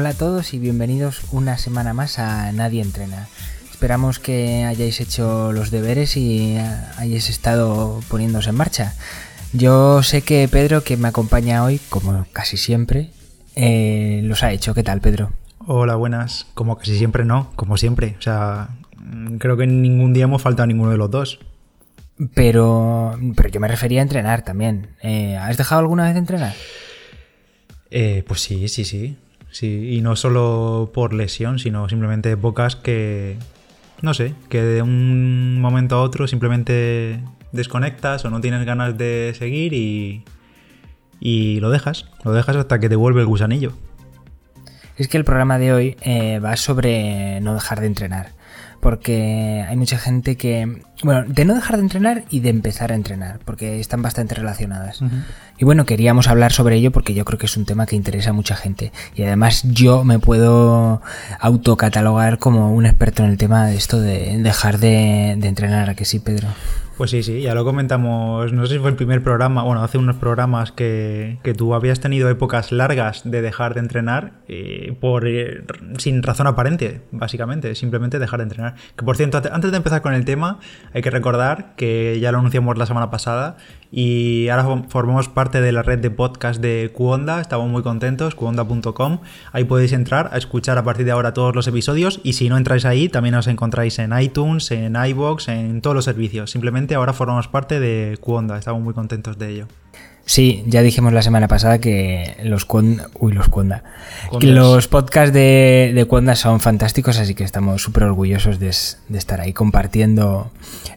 Hola a todos y bienvenidos una semana más a Nadie Entrena. Esperamos que hayáis hecho los deberes y hayáis estado poniéndose en marcha. Yo sé que Pedro, que me acompaña hoy, como casi siempre, eh, los ha hecho. ¿Qué tal, Pedro? Hola, buenas. Como casi siempre no, como siempre. O sea, creo que ningún día hemos faltado a ninguno de los dos. Pero, pero yo me refería a entrenar también. Eh, ¿Has dejado alguna vez de entrenar? Eh, pues sí, sí, sí. Sí, y no solo por lesión, sino simplemente épocas que, no sé, que de un momento a otro simplemente desconectas o no tienes ganas de seguir y, y lo dejas, lo dejas hasta que te vuelve el gusanillo. Es que el programa de hoy eh, va sobre no dejar de entrenar porque hay mucha gente que, bueno, de no dejar de entrenar y de empezar a entrenar, porque están bastante relacionadas. Y bueno, queríamos hablar sobre ello porque yo creo que es un tema que interesa a mucha gente. Y además yo me puedo autocatalogar como un experto en el tema de esto de dejar de, de entrenar, ¿a que sí, Pedro? Pues sí, sí, ya lo comentamos, no sé si fue el primer programa, bueno, hace unos programas que, que tú habías tenido épocas largas de dejar de entrenar eh, por eh, sin razón aparente, básicamente, simplemente dejar de entrenar. Que por cierto, antes de empezar con el tema, hay que recordar que ya lo anunciamos la semana pasada y ahora formamos parte de la red de podcast de Cuonda, estamos muy contentos, cuonda.com, ahí podéis entrar a escuchar a partir de ahora todos los episodios. Y si no entráis ahí, también os encontráis en iTunes, en iBox, en todos los servicios, simplemente ahora formamos parte de Cuonda, estamos muy contentos de ello. Sí, ya dijimos la semana pasada que los Cuonda, uy, los Cuonda, los podcasts de, de son fantásticos, así que estamos súper orgullosos de, estar ahí compartiendo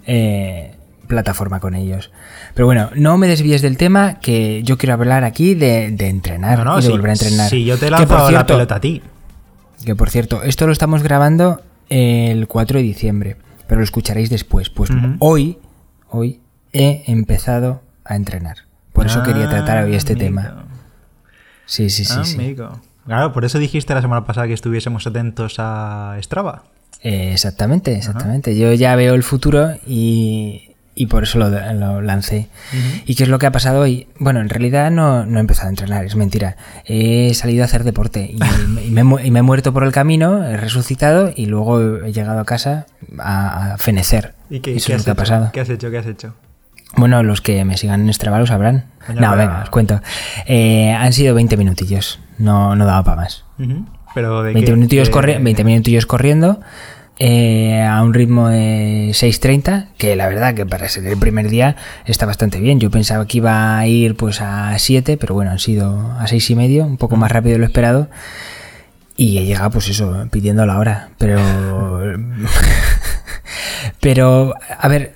eh, plataforma con ellos. Pero bueno, no me desvíes del tema, que yo quiero hablar aquí de, entrenar y de volver a entrenar. Sí, yo te lanzo la pelota a ti. Que por cierto, esto lo estamos grabando el 4 de diciembre, pero lo escucharéis después. Pues hoy hoy he empezado a entrenar. Por eso quería tratar hoy este tema. Sí, sí, sí, sí. Claro, por eso dijiste la semana pasada que estuviésemos atentos a Strava. Eh, exactamente, exactamente. Yo ya veo el futuro y, por eso lo, lancé. ¿Y qué es lo que ha pasado hoy? Bueno, en realidad no, he empezado a entrenar, es mentira. He salido a hacer deporte y, me, he muerto por el camino, he resucitado y luego he llegado a casa a, fenecer. ¿Y qué, eso es lo que ha pasado. ¿Qué has hecho? ¿Qué has hecho? Bueno, los que me sigan en Strava lo sabrán. no, venga, os cuento. Eh, han sido 20 minutillos, no, no daba para más. Pero de 20, minutillos 20 minutillos corriendo eh, a un ritmo de 6.30, que la verdad que para ser el primer día está bastante bien. Yo pensaba que iba a ir pues a 7, pero bueno, han sido a 6 y medio, un poco más rápido de lo esperado. Y he llegado pues eso, pidiendo la hora. Pero... pero, a ver,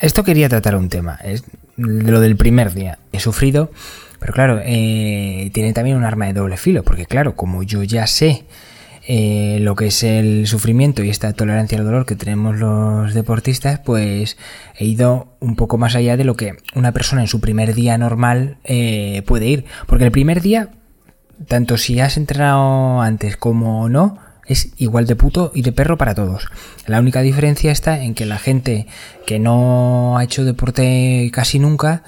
esto quería tratar un tema. Es lo del primer día. He sufrido, pero claro, eh, tiene también un arma de doble filo, porque claro, como yo ya sé eh, lo que es el sufrimiento y esta tolerancia al dolor que tenemos los deportistas, pues he ido un poco más allá de lo que una persona en su primer día normal eh, puede ir. Porque el primer día, tanto si has entrenado antes como no, es igual de puto y de perro para todos. La única diferencia está en que la gente que no ha hecho deporte casi nunca,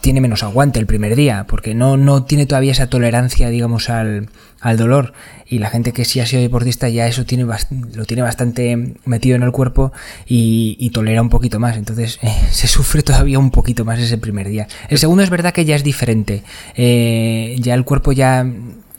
tiene menos aguante el primer día, porque no, no tiene todavía esa tolerancia, digamos, al, al dolor. Y la gente que sí ha sido deportista ya eso tiene lo tiene bastante metido en el cuerpo y, tolera un poquito más. Entonces se sufre todavía un poquito más ese primer día. El segundo es verdad que ya es diferente. Eh, ya el cuerpo ya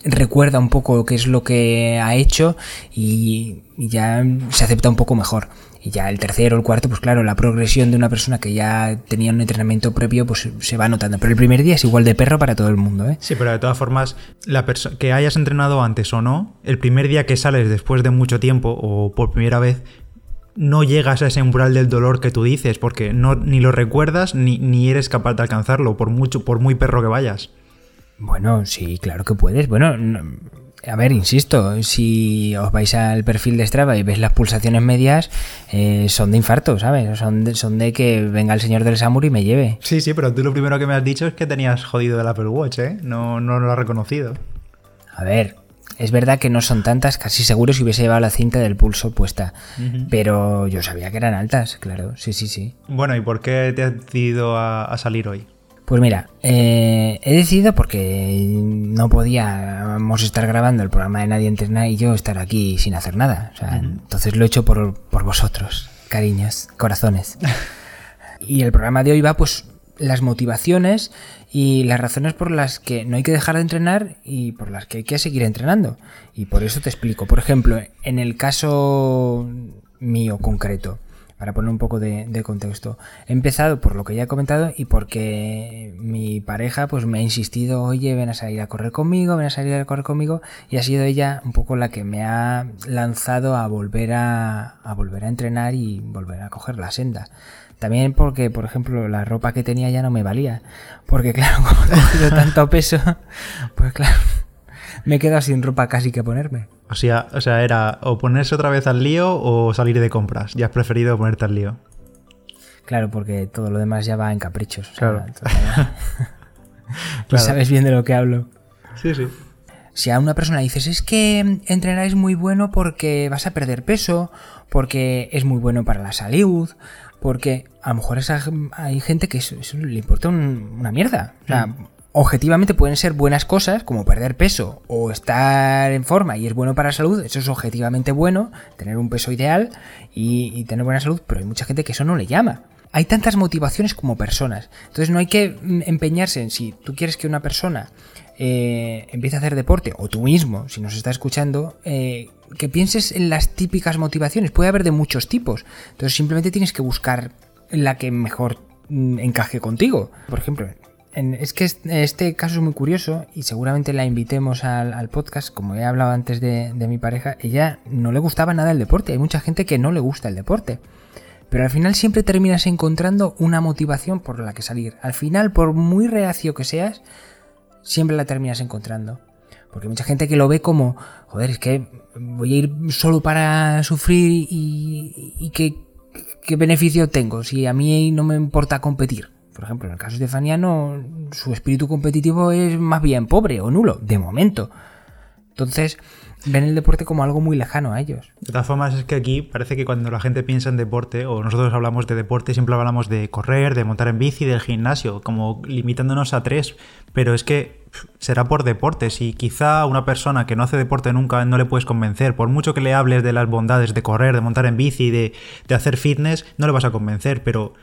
recuerda un poco qué es lo que ha hecho y, ya se acepta un poco mejor. Y ya el tercero, el cuarto, pues claro, la progresión de una persona que ya tenía un entrenamiento previo, pues se va notando. Pero el primer día es igual de perro para todo el mundo, ¿eh? Sí, pero de todas formas, la que hayas entrenado antes o no, el primer día que sales después de mucho tiempo o por primera vez, no llegas a ese umbral del dolor que tú dices, porque no, ni lo recuerdas ni, ni eres capaz de alcanzarlo, por mucho, por muy perro que vayas. Bueno, sí, claro que puedes. Bueno, a ver, insisto, si os vais al perfil de Strava y veis las pulsaciones medias, eh, son de infarto, ¿sabes? Son de, son de que venga el señor del Samur y me lleve. Sí, sí, pero tú lo primero que me has dicho es que tenías jodido el Apple Watch, ¿eh? No, no lo has reconocido. A ver, es verdad que no son tantas, casi seguro si hubiese llevado la cinta del pulso puesta. Pero yo sabía que eran altas, claro, sí, sí, sí. Bueno, ¿y por qué te has decidido a salir hoy? Pues mira, eh, he decidido porque no podíamos estar grabando el programa de Nadie Entrena y yo estar aquí sin hacer nada. O sea, Entonces lo he hecho por, por vosotros, cariños, corazones. y el programa de hoy va pues las motivaciones y las razones por las que no hay que dejar de entrenar y por las que hay que seguir entrenando. Y por eso te explico. Por ejemplo, en el caso mío concreto, para poner un poco de, contexto. He empezado por lo que ya he comentado y porque mi pareja pues me ha insistido, oye, ven a salir a correr conmigo, ven a salir a correr conmigo y ha sido ella un poco la que me ha lanzado a volver a, a volver a entrenar y volver a coger la senda. También porque, por ejemplo, la ropa que tenía ya no me valía. Porque claro, como he cogido tanto peso, pues claro, me he quedado sin ropa casi que ponerme. O sea, o sea, era o ponerse otra vez al lío o salir de compras. Ya has preferido ponerte al lío. Claro, porque todo lo demás ya va en caprichos. claro. Tú sabes bien de lo que hablo. Sí, sí. Si a una persona dices, es que entrenar es muy bueno porque vas a perder peso, porque es muy bueno para la salud, porque a lo mejor hay gente que eso, le importa una mierda. O sea, mm objetivamente pueden ser buenas cosas, como perder peso o estar en forma y es bueno para la salud, eso es objetivamente bueno, tener un peso ideal y, tener buena salud, pero hay mucha gente que eso no le llama. Hay tantas motivaciones como personas, entonces no hay que mm, empeñarse en si tú quieres que una persona eh, empiece a hacer deporte, o tú mismo, si nos está escuchando, eh, que pienses en las típicas motivaciones, puede haber de muchos tipos, entonces simplemente tienes que buscar la que mejor mm, encaje contigo. Por ejemplo, es que este caso es muy curioso y seguramente la invitemos al, podcast. Como he hablado antes de, mi pareja, ella no le gustaba nada el deporte. Hay mucha gente que no le gusta el deporte. Pero al final siempre terminas encontrando una motivación por la que salir. Al final, por muy reacio que seas, siempre la terminas encontrando. Porque hay mucha gente que lo ve como, joder, es que voy a ir solo para sufrir y, qué beneficio tengo si a mí no me importa competir. Por ejemplo, en el caso de Stefaniano, su espíritu competitivo es más bien pobre o nulo, de momento. Entonces, ven el deporte como algo muy lejano a ellos. De todas formas, es que aquí parece que cuando la gente piensa en deporte, o nosotros hablamos de deporte, siempre hablamos de correr, de montar en bici, del gimnasio, como limitándonos a tres, pero es que será por deporte. Si quizá una persona que no hace deporte nunca no le puedes convencer, por mucho que le hables de las bondades de correr, de montar en bici, de, de hacer fitness, no le vas a convencer, pero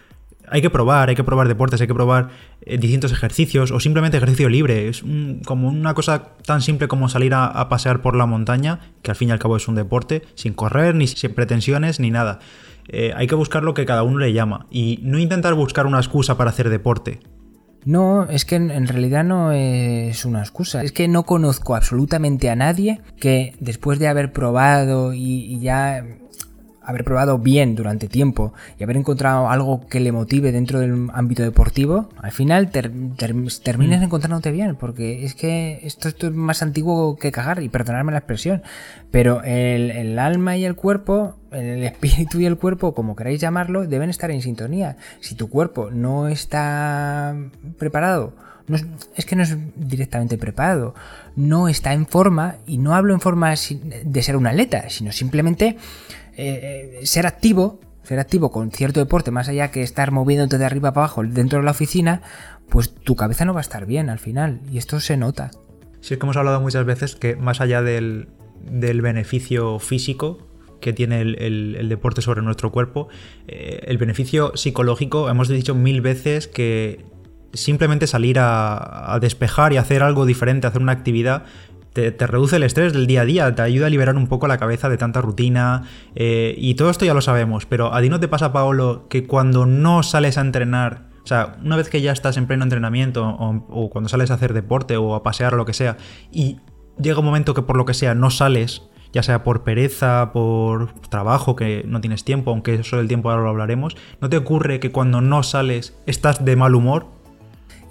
hay que probar, hay que probar deportes, hay que probar eh, distintos ejercicios o simplemente ejercicio libre. Es como una cosa tan simple como salir a, pasear por la montaña, que al fin y al cabo es un deporte, sin correr, ni sin pretensiones, ni nada. Eh, hay que buscar lo que cada uno le llama y no intentar buscar una excusa para hacer deporte. No, es que en realidad no es una excusa. Es que no conozco absolutamente a nadie que después de haber probado y ya haber probado bien durante tiempo y haber encontrado algo que le motive dentro del ámbito deportivo, al final terminas mm. encontrándote bien, porque es que esto, es más antiguo que cagar, y perdonarme la expresión, pero el, alma y el cuerpo, el espíritu y el cuerpo, como queráis llamarlo, deben estar en sintonía. Si tu cuerpo no está preparado, no es, que no es directamente preparado, no está en forma, y no hablo en forma de ser un atleta, sino simplemente eh, eh, ser activo, ser activo con cierto deporte, más allá que estar moviéndote de arriba para abajo dentro de la oficina, pues tu cabeza no va a estar bien al final. Y esto se nota. Sí, es que hemos hablado muchas veces que más allá del, beneficio físico que tiene el, deporte sobre nuestro cuerpo, eh, el beneficio psicológico, hemos dicho mil veces que simplemente salir a, a, despejar y hacer algo diferente, hacer una actividad, te, reduce el estrés del día a día, te ayuda a liberar un poco la cabeza de tanta rutina eh, y todo esto ya lo sabemos, pero a ti no te pasa, Paolo, que cuando no sales a entrenar, o sea, una vez que ya estás en pleno entrenamiento o, cuando sales a hacer deporte o a pasear o lo que sea, y llega un momento que por lo que sea no sales, ya sea por pereza, por trabajo, que no tienes tiempo, aunque eso del tiempo ahora lo hablaremos, ¿no te ocurre que cuando no sales estás de mal humor?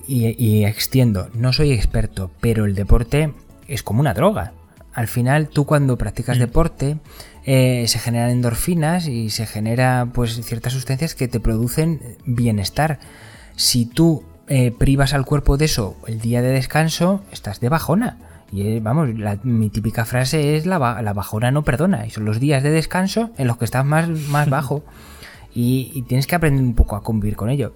Y, y, extiendo, no soy experto, pero el deporte es como una droga. Al final, tú cuando practicas mm. deporte, eh, se generan endorfinas y se genera pues ciertas sustancias que te producen bienestar. Si tú eh, privas al cuerpo de eso el día de descanso, estás de bajona. Y eh, vamos, mi típica frase es la, bajona no perdona. Y son los días de descanso en los que estás más, más bajo. Y, y, tienes que aprender un poco a convivir con ello.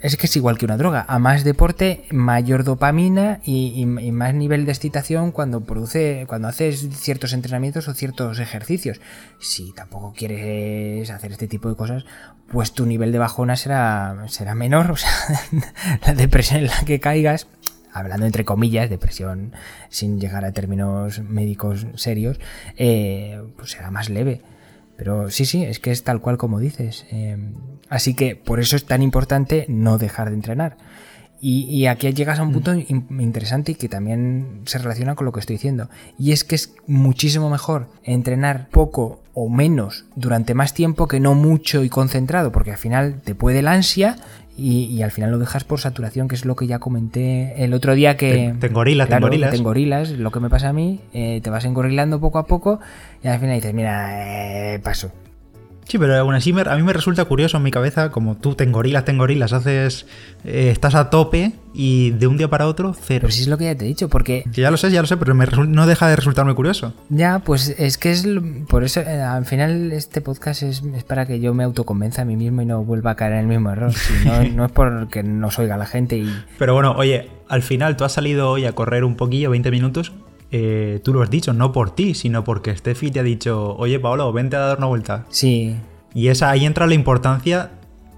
Es que es igual que una droga. A más deporte, mayor dopamina y, más nivel de excitación cuando produce, cuando haces ciertos entrenamientos o ciertos ejercicios. Si tampoco quieres hacer este tipo de cosas, pues tu nivel de bajona será, será menor. O sea, la depresión en la que caigas, hablando entre comillas, depresión sin llegar a términos médicos serios, eh, pues será más leve. Pero sí, sí, es que es tal cual como dices. Em, así que por eso es tan importante no dejar de entrenar. Y, aquí llegas a un mm. punto interesante y que también se relaciona con lo que estoy diciendo. Y es que es muchísimo mejor entrenar poco o menos durante más tiempo que no mucho y concentrado, porque al final te puede la ansia y, al final lo dejas por saturación, que es lo que ya comenté el otro día que... Te engorilas, claro, te engorilas. lo que me pasa a mí, eh, te vas engorilando poco a poco y al final dices, mira, eh, paso, Sí, pero aún así a mí me resulta curioso en mi cabeza, como tú te engorilas, te engorilas, haces, eh, estás a tope y de un día para otro, cero. Pero sí es lo que ya te he dicho, porque... ya lo sé, ya lo sé, pero no deja de resultarme curioso. Ya, pues es que es... Por eso, eh, al final este podcast es, para que yo me autoconvenza a mí mismo y no vuelva a caer en el mismo error. no, no es porque nos oiga la gente y... Pero bueno, oye, al final tú has salido hoy a correr un poquillo, 20 minutos, eh, tú lo has dicho, no por ti, sino porque Steffi te ha dicho, oye Paolo, vente a dar una vuelta. Sí. Y esa, ahí entra la importancia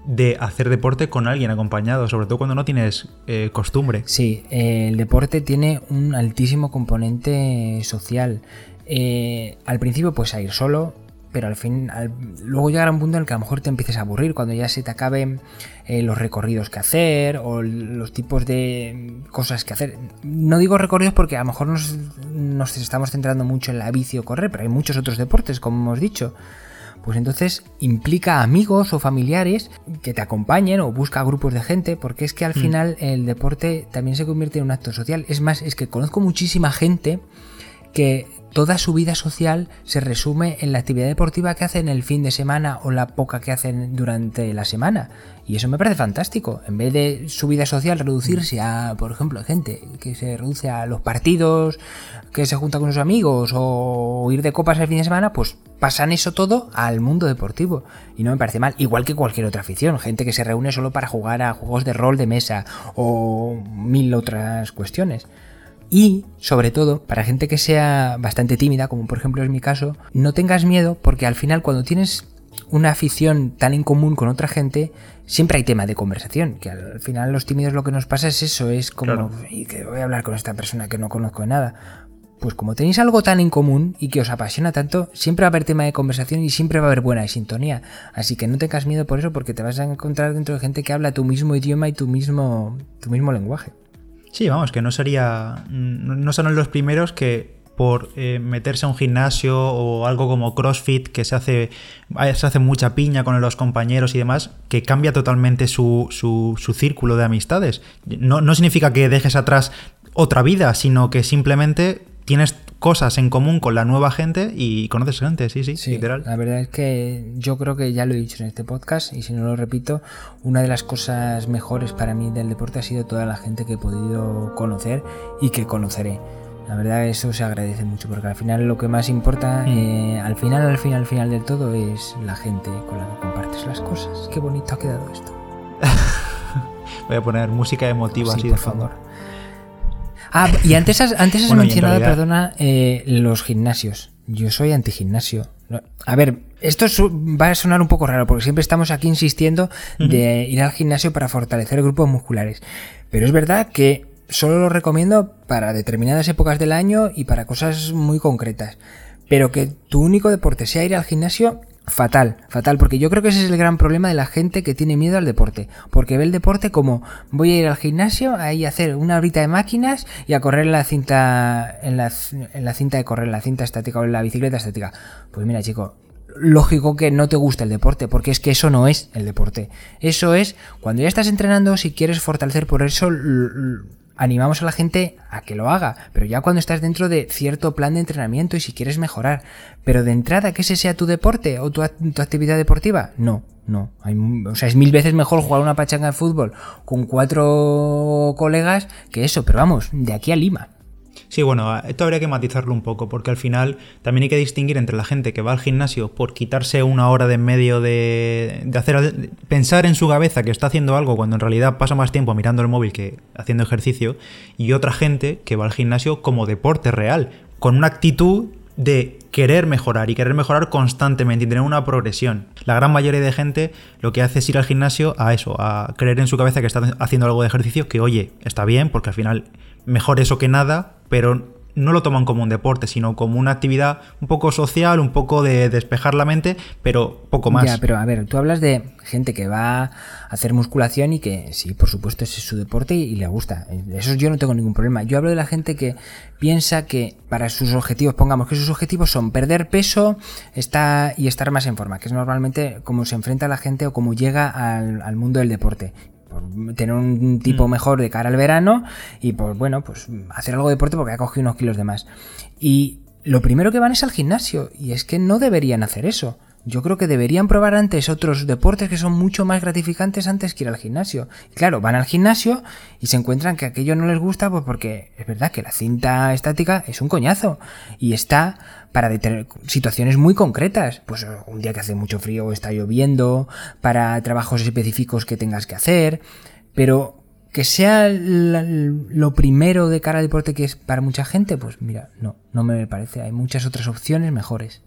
de hacer deporte con alguien acompañado, sobre todo cuando no tienes eh, costumbre. Sí, eh, el deporte tiene un altísimo componente social. al principio puedes ir solo, pero al fin, luego llegará un punto en el que a lo mejor te empieces a aburrir cuando ya se te acaben eh, los recorridos que hacer o los tipos de cosas que hacer. No digo recorridos porque a lo mejor nos, nos estamos centrando mucho en la bici o correr, pero hay muchos otros deportes, como hemos dicho. Pues entonces implica amigos o familiares que te acompañen o busca grupos de gente, porque es que al mm. final el deporte también se convierte en un acto social. Es más, es que conozco muchísima gente que toda su vida social se resume en la actividad deportiva que hacen el fin de semana o la poca que hacen durante la semana. Y eso me parece fantástico. En vez de su vida social reducirse a, por ejemplo, gente que se reduce a los partidos, que se junta con sus amigos o ir de copas el fin de semana, pues pasan eso todo al mundo deportivo. Y no me parece mal. Igual que cualquier otra afición. Gente que se reúne solo para jugar a juegos de rol de mesa o mil otras cuestiones. Y, sobre todo, para gente que sea bastante tímida, como por ejemplo es mi caso, no tengas miedo porque al final cuando tienes una afición tan en común con otra gente, siempre hay tema de conversación, que al final los tímidos lo que nos pasa es eso, es como, ¿y que voy a hablar con esta persona que no conozco de nada? Pues como tenéis algo tan en común y que os apasiona tanto, siempre va a haber tema de conversación y siempre va a haber buena sintonía. Así que no tengas miedo por eso porque te vas a encontrar dentro de gente que habla tu mismo idioma y tu mismo, tu mismo lenguaje. Sí, vamos, que no sería. No son los primeros que por eh, meterse a un gimnasio o algo como CrossFit, que se hace, se hace mucha piña con los compañeros y demás, que cambia totalmente su, su, su círculo de amistades. No, no significa que dejes atrás otra vida, sino que simplemente tienes cosas en común con la nueva gente y conoces gente, sí, sí, literal. La verdad es que yo creo que ya lo he dicho en este podcast y si no lo repito, una de las cosas mejores para mí del deporte ha sido toda la gente que he podido conocer y que conoceré. La verdad eso se agradece mucho porque al final lo que más importa, mm. eh, al final, al final, al final del todo es la gente con la que compartes las cosas. Qué bonito ha quedado esto. Voy a poner música emotiva así, por favor. Ah, y antes has, antes has mencionado, perdona, eh, los gimnasios. Yo soy anti-gimnasio. A ver, esto va a sonar un poco raro porque siempre estamos aquí insistiendo de ir al gimnasio para fortalecer grupos musculares. Pero es verdad que solo lo recomiendo para determinadas épocas del año y para cosas muy concretas. Pero que tu único deporte sea ir al gimnasio Fatal, fatal, porque yo creo que ese es el gran problema de la gente que tiene miedo al deporte, porque ve el deporte como voy a ir al gimnasio, ahí a hacer una horita de máquinas y a correr en la cinta, en la, en la cinta de correr, en la cinta estática o en la bicicleta estática. Pues mira, chico, lógico que no te guste el deporte, porque es que eso no es el deporte. Eso es cuando ya estás entrenando, si quieres fortalecer por eso animamos a la gente a que lo haga, pero ya cuando estás dentro de cierto plan de entrenamiento y si quieres mejorar, pero de entrada que ese sea tu deporte o tu, actividad deportiva, no, no. o sea, es mil veces mejor jugar una pachanga de fútbol con cuatro colegas que eso, pero vamos, de aquí a Lima. Sí, bueno, esto habría que matizarlo un poco, porque al final también hay que distinguir entre la gente que va al gimnasio por quitarse una hora de en medio de, de hacer pensar en su cabeza que está haciendo algo cuando en realidad pasa más tiempo mirando el móvil que haciendo ejercicio, y otra gente que va al gimnasio como deporte real, con una actitud de querer mejorar y querer mejorar constantemente y tener una progresión. La gran mayoría de gente lo que hace es ir al gimnasio a eso, a creer en su cabeza que está haciendo algo de ejercicio, que oye, está bien, porque al final mejor eso que nada, pero no lo toman como un deporte, sino como una actividad un poco social, un poco de despejar la mente, pero poco más. Ya, pero a ver, tú hablas de gente que va a hacer musculación y que sí, por supuesto, ese es su deporte y, le gusta. Eso yo no tengo ningún problema. Yo hablo de la gente que piensa que para sus objetivos, pongamos que sus objetivos son perder peso está, y estar más en forma, que es normalmente como se enfrenta la gente o como llega al, al mundo del deporte tener un tipo mm. mejor de cara al verano y pues bueno, pues hacer algo de deporte porque ha cogido unos kilos de más. Y lo primero que van es al gimnasio y es que no deberían hacer eso. Yo creo que deberían probar antes otros deportes que son mucho más gratificantes antes que ir al gimnasio. Y claro, van al gimnasio y se encuentran que aquello no les gusta, pues porque es verdad que la cinta estática es un coñazo y está para detener situaciones muy concretas. Pues un día que hace mucho frío o está lloviendo, para trabajos específicos que tengas que hacer, pero que sea lo primero de cara al deporte que es para mucha gente, pues mira, no, no me parece. Hay muchas otras opciones mejores.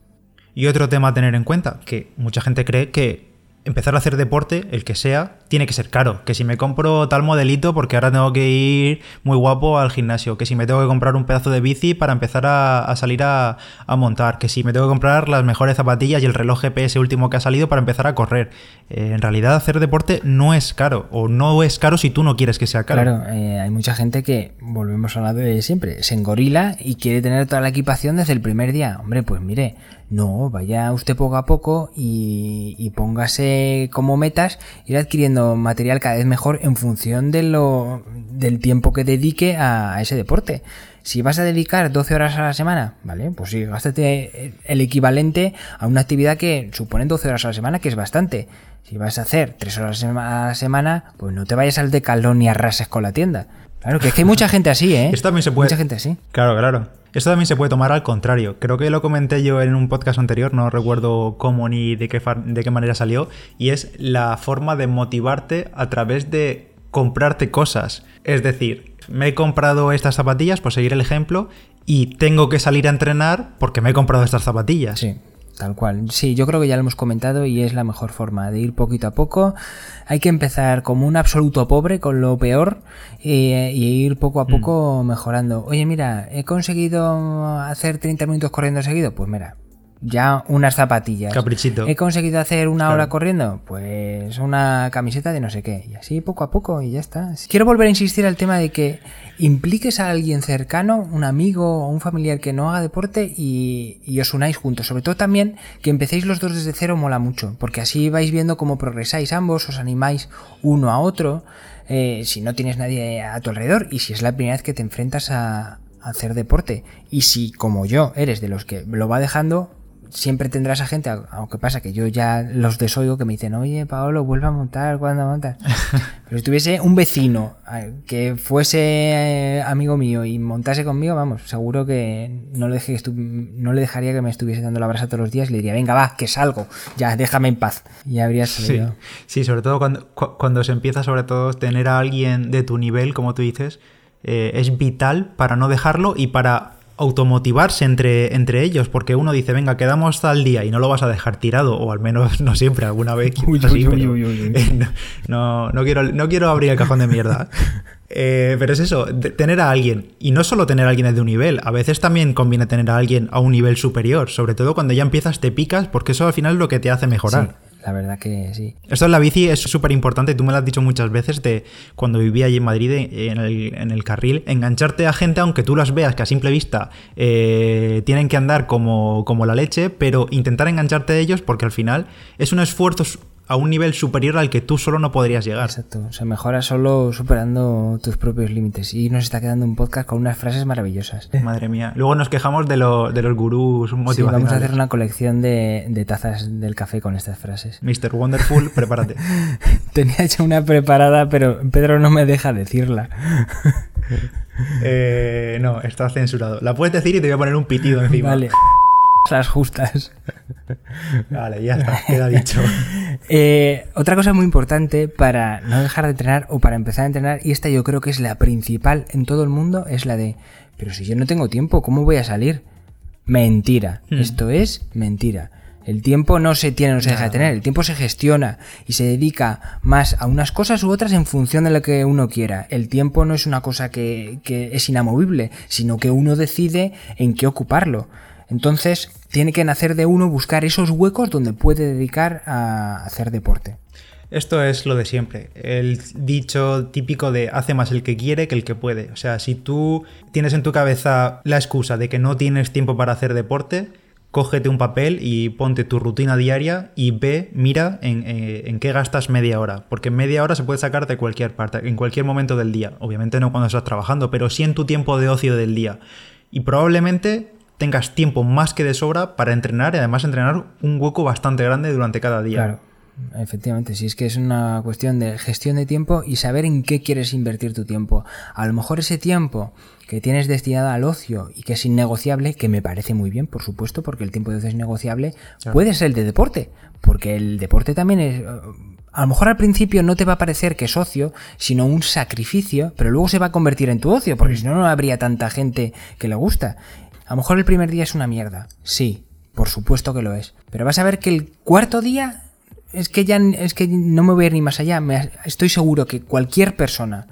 Y otro tema a tener en cuenta, que mucha gente cree que empezar a hacer deporte, el que sea, tiene que ser caro. Que si me compro tal modelito, porque ahora tengo que ir muy guapo al gimnasio. Que si me tengo que comprar un pedazo de bici para empezar a, salir a, montar. Que si me tengo que comprar las mejores zapatillas y el reloj GPS último que ha salido para empezar a correr. Eh, en realidad, hacer deporte no es caro. O no es caro si tú no quieres que sea caro. Claro, eh, hay mucha gente que, volvemos a hablar de siempre, se engorila y quiere tener toda la equipación desde el primer día. Hombre, pues mire, no, vaya usted poco a poco y, póngase como metas ir adquiriendo material cada vez mejor en función de lo, del tiempo que dedique a, ese deporte. Si vas a dedicar 12 horas a la semana, ¿vale? Pues sí, gástate el equivalente a una actividad que supone 12 horas a la semana, que es bastante. Si vas a hacer 3 horas a la semana, pues no te vayas al decalón ni arrases con la tienda. Claro, que es que hay mucha gente así, ¿eh? Esto también se puede. Mucha gente así. Claro, claro. Esto también se puede tomar al contrario. Creo que lo comenté yo en un podcast anterior, no recuerdo cómo ni de qué, de qué manera salió, y es la forma de motivarte a través de comprarte cosas. Es decir, me he comprado estas zapatillas, por seguir el ejemplo, y tengo que salir a entrenar porque me he comprado estas zapatillas. Sí. Tal cual. Sí, yo creo que ya lo hemos comentado y es la mejor forma de ir poquito a poco. Hay que empezar como un absoluto pobre con lo peor y, ir poco a mm. poco mejorando. Oye, mira, he conseguido hacer 30 minutos corriendo seguido. Pues mira, ya unas zapatillas. Caprichito. He conseguido hacer una hora corriendo, pues una camiseta de no sé qué. Y así poco a poco y ya está. Quiero volver a insistir al tema de que impliques a alguien cercano, un amigo o un familiar que no haga deporte y, os unáis juntos. Sobre todo también que empecéis los dos desde cero mola mucho, porque así vais viendo cómo progresáis ambos, os animáis uno a otro. Eh, si no tienes nadie a tu alrededor y si es la primera vez que te enfrentas a hacer deporte y si como yo eres de los que lo va dejando siempre tendrás a gente, aunque pasa que yo ya los desoigo, que me dicen, oye, Paolo, vuelve a montar, ¿cuándo montas? Pero si tuviese un vecino que fuese eh, amigo mío y montase conmigo, vamos, seguro que no le, no le dejaría que me estuviese dando la brasa todos los días, le diría, venga, va, que salgo, ya, déjame en paz. Y habría salido. Sí, sí sobre todo cuando, cuando se empieza, sobre todo, tener a alguien de tu nivel, como tú dices, eh, es vital para no dejarlo y para automotivarse entre, entre ellos, porque uno dice, venga, quedamos tal día y no lo vas a dejar tirado, o al menos no siempre, alguna vez. no, no, quiero, no quiero abrir el cajón de mierda. Eh, pero es eso, tener a alguien, y no solo tener a alguien de un nivel, a veces también conviene tener a alguien a un nivel superior, sobre todo cuando ya empiezas te picas, porque eso al final es lo que te hace mejorar. La verdad que sí. Esto en la bici es súper importante, tú me lo has dicho muchas veces de cuando vivía allí en Madrid en el, carril, engancharte a gente aunque tú las veas que a simple vista eh, tienen que andar como, como la leche, pero intentar engancharte a ellos porque al final es un esfuerzo a un nivel superior al que tú solo no podrías llegar. Exacto, se mejora solo superando tus propios límites. Y nos está quedando un podcast con unas frases maravillosas. Madre mía. Luego nos quejamos de, lo, de los gurús motivacionales. vamos a hacer una colección de, de tazas del café con estas frases. Mr. Wonderful, prepárate. tenía ya una preparada, pero Pedro no me deja decirla. Eh, no, está censurado. La puedes decir y te voy a poner un pitido encima. Vale. Las justas. Vale, ya está, queda dicho. Eh, otra cosa muy importante para no dejar de entrenar o para empezar a entrenar, y esta yo creo que es la principal en todo el mundo, es la de, pero si yo no tengo tiempo, ¿cómo voy a salir? Mentira. Hmm. Esto es mentira. El tiempo no se tiene, no se deja de tener, el tiempo se gestiona y se dedica más a unas cosas u otras en función de lo que uno quiera. El tiempo no es una cosa que, que es inamovible, sino que uno decide en qué ocuparlo. Entonces, tiene que nacer de uno buscar esos huecos donde puede dedicar a hacer deporte. Esto es lo de siempre. El dicho típico de hace más el que quiere que el que puede. O sea, si tú tienes en tu cabeza la excusa de que no tienes tiempo para hacer deporte, cógete un papel y ponte tu rutina diaria y ve, mira en, eh, en, qué gastas media hora. Porque media hora se puede sacar de cualquier parte, en cualquier momento del día. Obviamente no cuando estás trabajando, pero sí en tu tiempo de ocio del día. Y probablemente tengas tiempo más que de sobra para entrenar y además entrenar un hueco bastante grande durante cada día. Claro. Efectivamente, si es que es una cuestión de gestión de tiempo y saber en qué quieres invertir tu tiempo. A lo mejor ese tiempo que tienes destinado al ocio y que es innegociable, que me parece muy bien, por supuesto, porque el tiempo de ocio es negociable, claro. puede ser el de deporte, porque el deporte también es... A lo mejor al principio no te va a parecer que es ocio, sino un sacrificio, pero luego se va a convertir en tu ocio, porque si no, no habría tanta gente que le gusta. A lo mejor el primer día es una mierda, sí, por supuesto que lo es, pero vas a ver que el cuarto día es que ya es que no me voy a ir ni más allá. Estoy seguro que cualquier persona,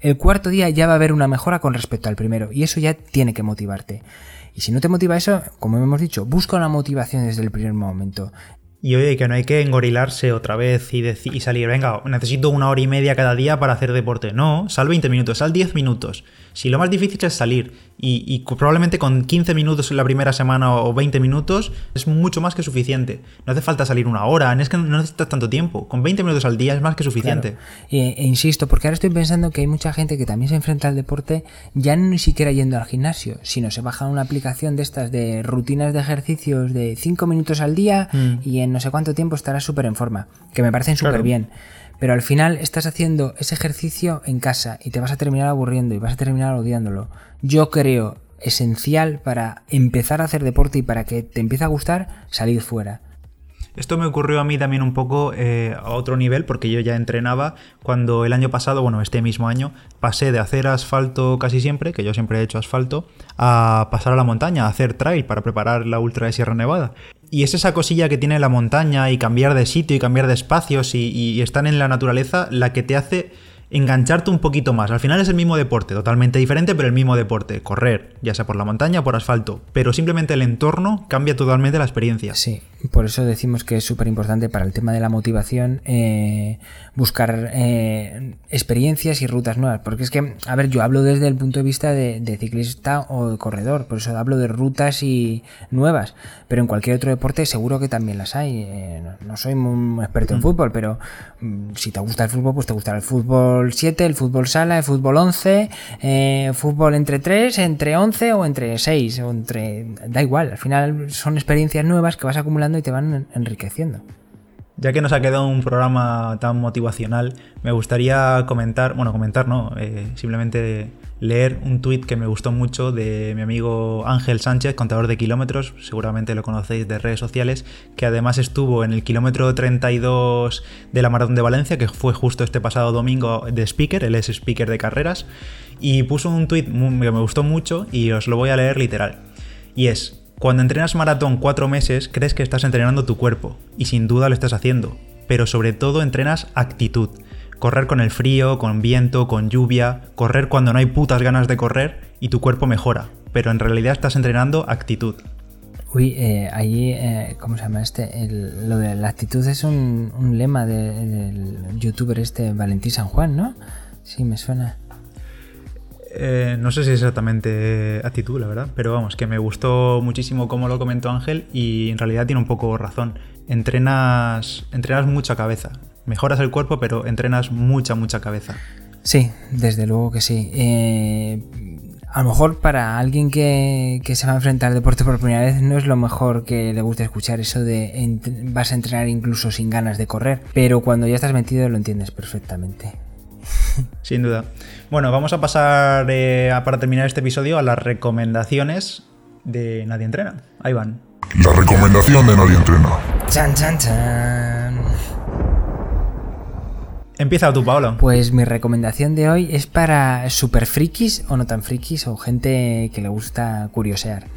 el cuarto día ya va a haber una mejora con respecto al primero. Y eso ya tiene que motivarte. Y si no te motiva eso, como hemos dicho, busca una motivación desde el primer momento. Y oye, que no hay que engorilarse otra vez y, y, salir, venga, necesito una hora y media cada día para hacer deporte. No, sal 20 minutos, sal 10 minutos. Si lo más difícil es salir y, y, probablemente con 15 minutos en la primera semana o 20 minutos es mucho más que suficiente. No hace falta salir una hora, es que no necesitas tanto tiempo. Con 20 minutos al día es más que suficiente. Claro. E, e, insisto, porque ahora estoy pensando que hay mucha gente que también se enfrenta al deporte ya no ni siquiera yendo al gimnasio, sino se baja una aplicación de estas de rutinas de ejercicios de 5 minutos al día mm. y en no sé cuánto tiempo estarás súper en forma, que me parecen súper Claro. bien. Pero al final estás haciendo ese ejercicio en casa y te vas a terminar aburriendo y vas a terminar odiándolo. Yo creo esencial para empezar a hacer deporte y para que te empiece a gustar salir fuera. Esto me ocurrió a mí también un poco eh, a otro nivel, porque yo ya entrenaba cuando el año pasado, bueno, este mismo año, pasé de hacer asfalto casi siempre, que yo siempre he hecho asfalto, a pasar a la montaña, a hacer trail para preparar la ultra de Sierra Nevada. Y es esa cosilla que tiene la montaña y cambiar de sitio y cambiar de espacios y, y estar en la naturaleza la que te hace engancharte un poquito más. Al final es el mismo deporte, totalmente diferente, pero el mismo deporte. Correr, ya sea por la montaña o por asfalto. Pero simplemente el entorno cambia totalmente la experiencia. Sí, por eso decimos que es súper importante para el tema de la motivación eh, buscar eh, experiencias y rutas nuevas. Porque es que, a ver, yo hablo desde el punto de vista de, de ciclista o de corredor, por eso hablo de rutas y nuevas. Pero en cualquier otro deporte seguro que también las hay. Eh, no, no, soy un experto en fútbol, pero mm, si te gusta el fútbol, pues te gustará el fútbol 7, el fútbol sala, el fútbol 11, eh, fútbol entre 3, entre 11 o entre 6, o entre... Da igual, al final son experiencias nuevas que vas acumulando y te van enriqueciendo. Ya que nos ha quedado un programa tan motivacional, me gustaría comentar, bueno, comentar no, eh, simplemente leer un tuit que me gustó mucho de mi amigo Ángel Sánchez, contador de kilómetros, seguramente lo conocéis de redes sociales, que además estuvo en el kilómetro 32 de la Maratón de Valencia, que fue justo este pasado domingo de speaker, él es speaker de carreras, y puso un tuit que me gustó mucho y os lo voy a leer literal. Y es, cuando entrenas maratón cuatro meses, crees que estás entrenando tu cuerpo, y sin duda lo estás haciendo, pero sobre todo entrenas actitud. Correr con el frío, con viento, con lluvia, correr cuando no hay putas ganas de correr y tu cuerpo mejora, pero en realidad estás entrenando actitud. Uy, eh, eh, ¿cómo se llama este? Lo de la actitud es un, lema de, del youtuber este Valentín San Juan, ¿no? Sí, me suena. Eh, no sé si es exactamente actitud, la verdad, pero vamos, que me gustó muchísimo cómo lo comentó Ángel y en realidad tiene un poco razón. Entrenas, entrenas mucha cabeza. Mejoras el cuerpo, pero entrenas mucha, mucha cabeza. Sí, desde luego que sí. Eh, a lo mejor para alguien que, se va a enfrentar al deporte por primera vez no es lo mejor que le guste escuchar eso de vas a entrenar incluso sin ganas de correr, pero cuando ya estás metido lo entiendes perfectamente. Sin duda. Bueno, vamos a pasar eh, para terminar este episodio a las recomendaciones de Nadie Entrena. Ahí van. La recomendación de Nadie Entrena. Chan, chan, chan. Empieza tú, Paolo. Pues mi recomendación de hoy es para super frikis o no tan frikis o gente que le gusta curiosear.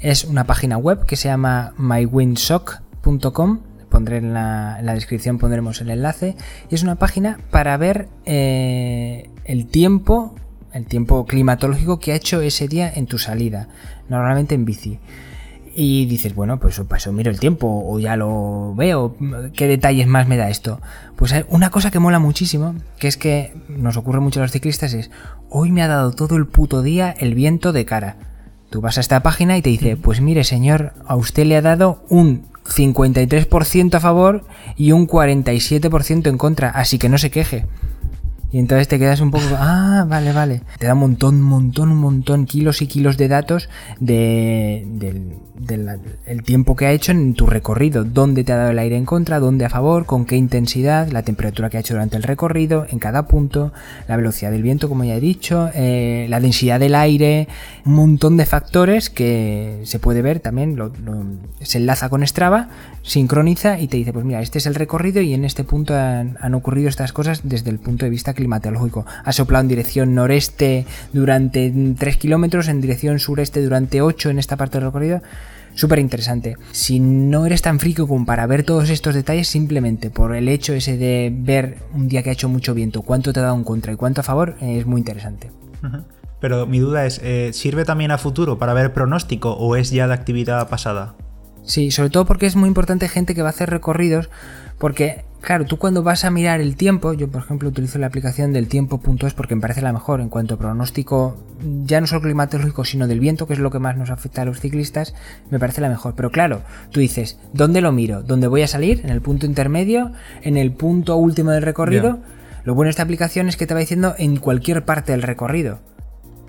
Es una página web que se llama mywindsock.com. Pondré en la, descripción pondremos el enlace. Y es una página para ver eh, el tiempo, el tiempo climatológico que ha hecho ese día en tu salida. Normalmente en bici y dices, bueno, pues pues miro el tiempo o ya lo veo, qué detalles más me da esto. Pues una cosa que mola muchísimo, que es que nos ocurre mucho a los ciclistas, es, hoy me ha dado todo el puto día el viento de cara. Tú vas a esta página y te dice, pues mire señor, a usted le ha dado un 53% a favor y un 47% en contra, así que no se queje. Y entonces te quedas un poco, ah, vale, vale. Te da un montón, montón, un montón, kilos y kilos de datos de, del, tiempo que ha hecho en tu recorrido, dónde te ha dado el aire en contra, dónde a favor, con qué intensidad, la temperatura que ha hecho durante el recorrido, en cada punto, la velocidad del viento, como ya he dicho, eh, la densidad del aire, un montón de factores que se puede ver también, se enlaza con Strava, sincroniza y te dice, pues mira, este es el recorrido y en este punto han, han ocurrido estas cosas desde el punto de vista climatológico. Ha soplado en dirección noreste durante 3 kilómetros, en dirección sureste durante 8 en esta parte del recorrido. Súper interesante. Si no eres tan friki como para ver todos estos detalles, simplemente por el hecho ese de ver un día que ha hecho mucho viento, cuánto te ha dado en contra y cuánto a favor, es muy interesante. Pero mi duda es, eh, ¿sirve también a futuro para ver pronóstico o es ya de actividad pasada? Sí, sobre todo porque es muy importante gente que va a hacer recorridos, porque Claro, tú cuando vas a mirar el tiempo, yo por ejemplo utilizo la aplicación del tiempo.es porque me parece la mejor en cuanto a pronóstico, ya no solo climatológico, sino del viento, que es lo que más nos afecta a los ciclistas, me parece la mejor. Pero claro, tú dices, ¿dónde lo miro? ¿Dónde voy a salir? ¿En el punto intermedio? ¿En el punto último del recorrido? Lo bueno de esta aplicación es que te va diciendo en cualquier parte del recorrido.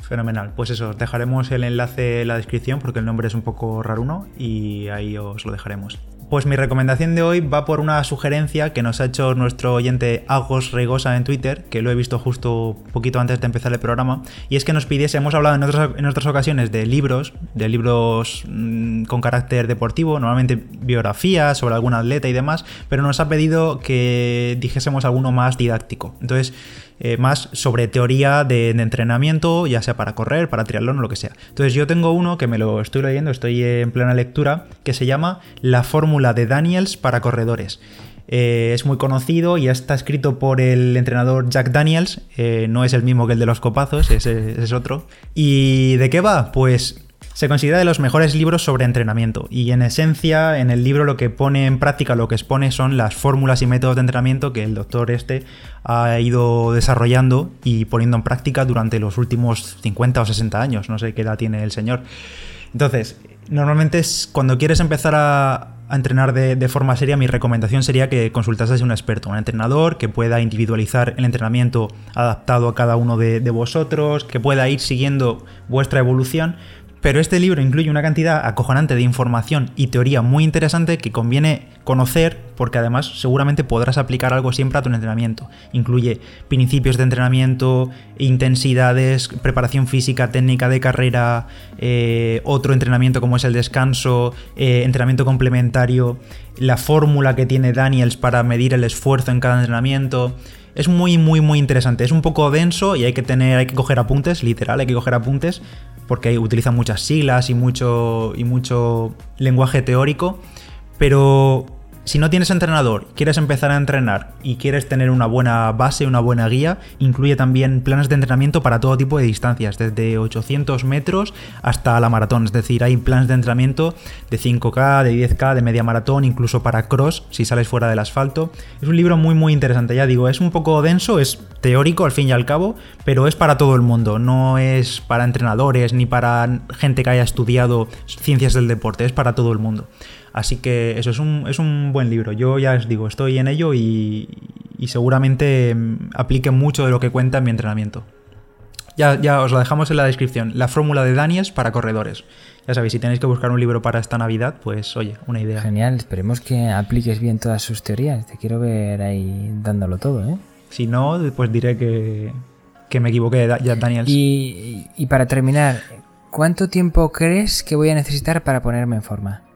Fenomenal. Pues eso, dejaremos el enlace en la descripción porque el nombre es un poco raruno y ahí os lo dejaremos. Pues mi recomendación de hoy va por una sugerencia que nos ha hecho nuestro oyente Agos Regosa en Twitter, que lo he visto justo poquito antes de empezar el programa, y es que nos pidiese, hemos hablado en otras, en otras ocasiones de libros, de libros mm, con carácter deportivo, normalmente biografías sobre algún atleta y demás, pero nos ha pedido que dijésemos alguno más didáctico. Entonces, eh, más sobre teoría de, entrenamiento, ya sea para correr, para triatlón o lo que sea. Entonces yo tengo uno que me lo estoy leyendo, estoy en plena lectura, que se llama La fórmula de Daniels para corredores. Eh, es muy conocido y está escrito por el entrenador Jack Daniels, eh, no es el mismo que el de los copazos, ese es otro. ¿Y de qué va? Pues se considera de los mejores libros sobre entrenamiento y en esencia en el libro lo que pone en práctica, lo que expone son las fórmulas y métodos de entrenamiento que el doctor este ha ido desarrollando y poniendo en práctica durante los últimos 50 o 60 años, no sé qué edad tiene el señor. Entonces, normalmente es cuando quieres empezar a, entrenar de, forma seria, mi recomendación sería que consultases a un experto, un entrenador que pueda individualizar el entrenamiento adaptado a cada uno de vosotros, que pueda ir siguiendo vuestra evolución pero este libro incluye una cantidad acojonante de información y teoría muy interesante que conviene conocer porque además seguramente podrás aplicar algo siempre a tu entrenamiento. Incluye principios de entrenamiento, intensidades, preparación física, técnica de carrera, eh, otro entrenamiento como es el descanso, eh, entrenamiento complementario, la fórmula que tiene Daniels para medir el esfuerzo en cada entrenamiento. Es muy, muy, muy interesante. Es un poco denso y hay que tener, hay que coger apuntes, literal, hay que coger apuntes, porque utilizan muchas siglas y mucho, y mucho lenguaje teórico. Pero si no tienes entrenador, quieres empezar a entrenar y quieres tener una buena base, una buena guía, incluye también planes de entrenamiento para todo tipo de distancias, desde 800 metros hasta la maratón. Es decir, hay planes de entrenamiento de 5K, de 10K, de media maratón, incluso para cross, si sales fuera del asfalto. Es un libro muy, muy interesante. Ya digo, es un poco denso, es teórico al fin y al cabo, pero es para todo el mundo. No es para entrenadores ni para gente que haya estudiado ciencias del deporte, es para todo el mundo. Así que eso es un, es un buen libro. Yo ya os digo, estoy en ello y, seguramente mm, aplique mucho de lo que cuenta en mi entrenamiento. Ya, ya os lo dejamos en la descripción. La fórmula de Daniels para corredores. Ya sabéis, si tenéis que buscar un libro para esta Navidad, pues oye, una idea. Genial, esperemos que apliques bien todas sus teorías. Te quiero ver ahí dándolo todo, ¿eh? Si no, pues diré que, que me equivoqué de Daniels. Y, y para terminar, ¿cuánto tiempo crees que voy a necesitar para ponerme en forma?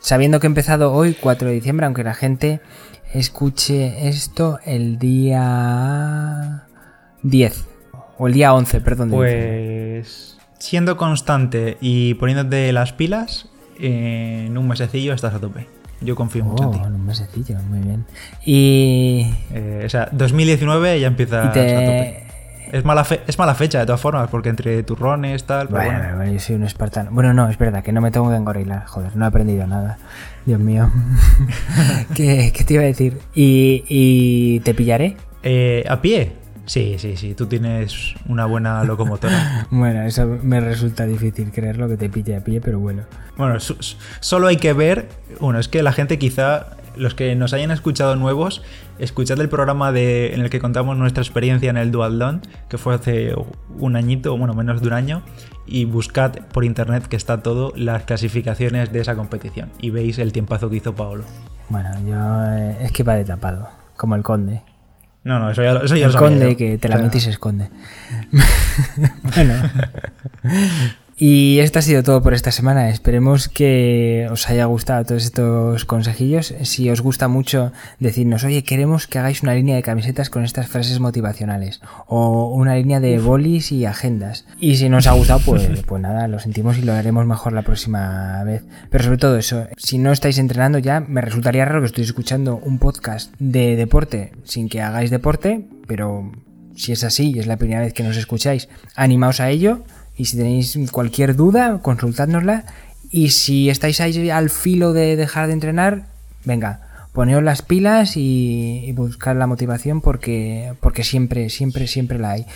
Sabiendo que he empezado hoy, 4 de diciembre, aunque la gente escuche esto el día 10 o el día 11, perdón. Pues siendo constante y poniéndote las pilas, en un mesecillo estás a tope. Yo confío mucho en Oh, ti. en un mesecillo, muy bien. Y, Eh, o sea, 2019 ya empiezas y a tope. Es mala, fe- es mala fecha de todas formas, porque entre turrones, tal, pero Bueno, bueno. bueno, bueno, yo soy un espartano. Bueno, no, es verdad que no me tengo que engorilar. Joder, no he aprendido nada. Dios mío. ¿Qué, qué te iba a decir? ¿Y, y te pillaré? Eh, ¿A pie? Sí, sí, sí. Tú tienes una buena locomotora. Bueno, eso me resulta difícil creerlo que te pille a pie, pero bueno. Bueno, su- su- solo hay que ver. Bueno, es que la gente quizá, los que nos hayan escuchado nuevos, escuchad el programa de, en el que contamos nuestra experiencia en el Dual Don, que fue hace un añito, bueno, menos de un año, y buscad por internet que está todo las clasificaciones de esa competición y veis el tiempazo que hizo Paolo. Bueno, yo eh, es que va de tapado, como el conde. No, no, eso ya, eso ya el lo sabía conde yo. que te la metes y se esconde. bueno. Y esto ha sido todo por esta semana. Esperemos que os haya gustado todos estos consejillos. Si os gusta mucho, decidnos, oye, queremos que hagáis una línea de camisetas con estas frases motivacionales. O una línea de bolis y agendas. Y si no os ha gustado, pues, pues nada, lo sentimos y lo haremos mejor la próxima vez. Pero sobre todo eso, si no estáis entrenando ya, me resultaría raro que estéis escuchando un podcast de deporte sin que hagáis deporte, pero si es así y es la primera vez que nos escucháis, animaos a ello. Y si tenéis cualquier duda, consultádnosla. Y si estáis ahí al filo de dejar de entrenar, venga, poneos las pilas y, y buscar la motivación porque, porque siempre, siempre, siempre la hay.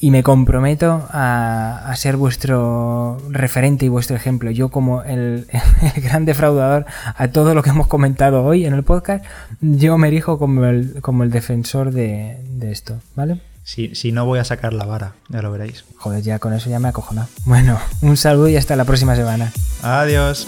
Y me comprometo a, a ser vuestro referente y vuestro ejemplo. Yo como el, el gran defraudador a todo lo que hemos comentado hoy en el podcast, yo me erijo como el, como el defensor de, de esto, ¿vale? Si, si no voy a sacar la vara, ya lo veréis. Joder, ya con eso ya me acojonado. Bueno, un saludo y hasta la próxima semana. Adiós.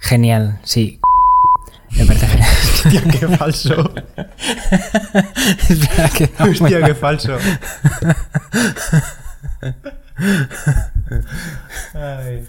Genial, sí. Me parece genial. Hostia, qué falso. Espera, que no, Hostia, qué falso. Ay.